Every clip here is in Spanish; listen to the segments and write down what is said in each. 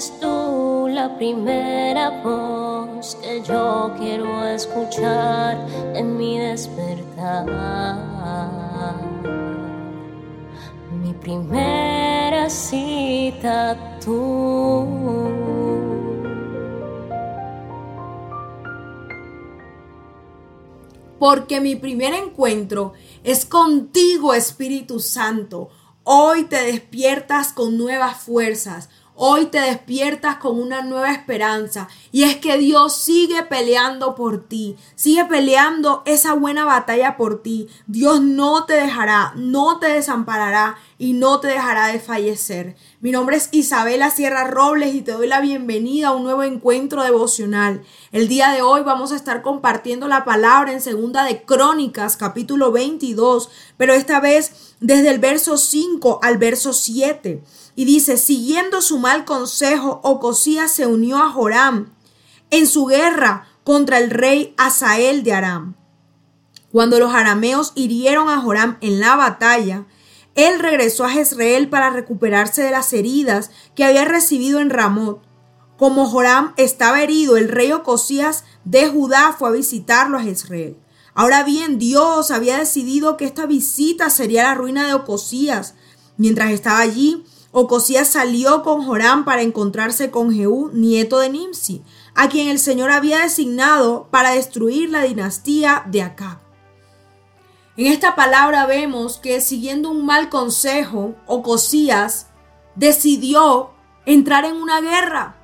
eres tú la primera voz que yo quiero escuchar en mi despertar. Mi primera cita tú. porque mi primer encuentro es contigo, Espíritu Santo. Hoy te despiertas con nuevas fuerzas. Hoy te despiertas con una nueva esperanza y es que Dios sigue peleando por ti, sigue peleando esa buena batalla por ti. Dios no te dejará, no te desamparará y no te dejará de fallecer. Mi nombre es Isabela Sierra Robles y te doy la bienvenida a un nuevo encuentro devocional. El día de hoy vamos a estar compartiendo la palabra en segunda de Crónicas, capítulo 22, pero esta vez desde el verso 5 al verso 7. Y dice, siguiendo su mal consejo, Ocosías se unió a Joram en su guerra contra el rey Asael de Aram. Cuando los arameos hirieron a Joram en la batalla, él regresó a Jezreel para recuperarse de las heridas que había recibido en Ramot. Como Joram estaba herido, el rey Ocosías de Judá fue a visitarlo a Jezreel. Ahora bien, Dios había decidido que esta visita sería la ruina de Ocosías. Mientras estaba allí, Ocosías salió con Joram para encontrarse con Jehú, nieto de Nimsi, a quien el Señor había designado para destruir la dinastía de Acab. En esta palabra vemos que siguiendo un mal consejo, Ocosías decidió entrar en una guerra.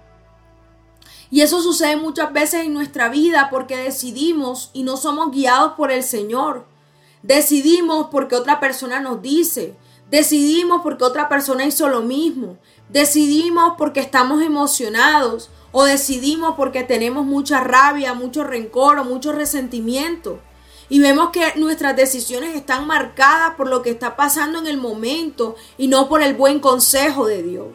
Y eso sucede muchas veces en nuestra vida porque decidimos y no somos guiados por el Señor. Decidimos porque otra persona nos dice. Decidimos porque otra persona hizo lo mismo. Decidimos porque estamos emocionados. O decidimos porque tenemos mucha rabia, mucho rencor o mucho resentimiento. Y vemos que nuestras decisiones están marcadas por lo que está pasando en el momento y no por el buen consejo de Dios.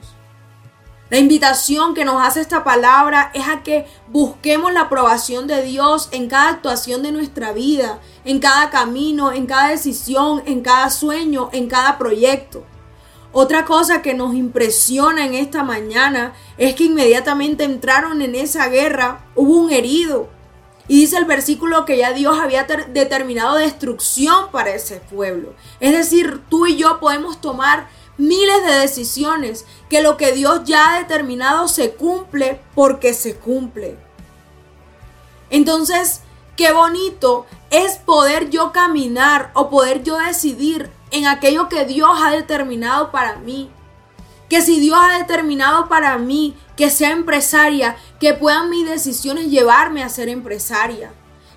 La invitación que nos hace esta palabra es a que busquemos la aprobación de Dios en cada actuación de nuestra vida, en cada camino, en cada decisión, en cada sueño, en cada proyecto. Otra cosa que nos impresiona en esta mañana es que inmediatamente entraron en esa guerra, hubo un herido. Y dice el versículo que ya Dios había determinado destrucción para ese pueblo. Es decir, tú y yo podemos tomar miles de decisiones que lo que Dios ya ha determinado se cumple porque se cumple. Entonces, qué bonito es poder yo caminar o poder yo decidir en aquello que Dios ha determinado para mí. Que si Dios ha determinado para mí que sea empresaria, que puedan mis decisiones llevarme a ser empresaria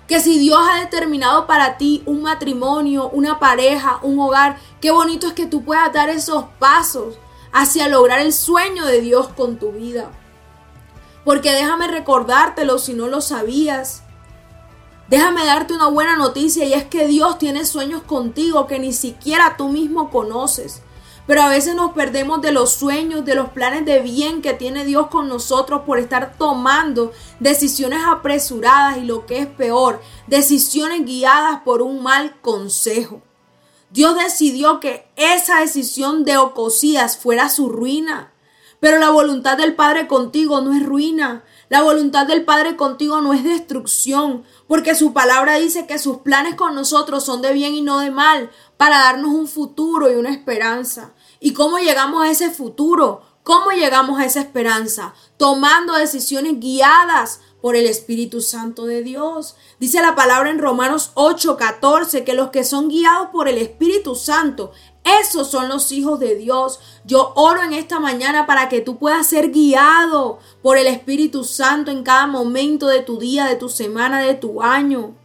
que si Dios ha determinado para ti un matrimonio, una pareja, un hogar, qué bonito es que tú puedas dar esos pasos hacia lograr el sueño de Dios con tu vida. Porque déjame recordártelo si no lo sabías. Déjame darte una buena noticia y es que Dios tiene sueños contigo que ni siquiera tú mismo conoces. Pero a veces nos perdemos de los sueños, de los planes de bien que tiene Dios con nosotros por estar tomando decisiones apresuradas y lo que es peor, decisiones guiadas por un mal consejo. Dios decidió que esa decisión de Ocosías fuera su ruina. Pero la voluntad del Padre contigo no es ruina. La voluntad del Padre contigo no es destrucción, porque su palabra dice que sus planes con nosotros son de bien y no de mal, para darnos un futuro y una esperanza. ¿Y cómo llegamos a ese futuro? ¿Cómo llegamos a esa esperanza? Tomando decisiones guiadas por el Espíritu Santo de Dios. Dice la palabra en Romanos 8:14 que los que son guiados por el Espíritu Santo, esos son los hijos de Dios. Yo oro en esta mañana para que tú puedas ser guiado por el Espíritu Santo en cada momento de tu día, de tu semana, de tu año.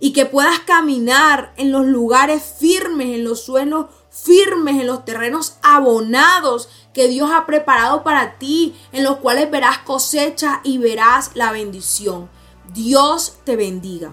Y que puedas caminar en los lugares firmes, en los suelos firmes en los terrenos abonados que Dios ha preparado para ti, en los cuales verás cosecha y verás la bendición. Dios te bendiga.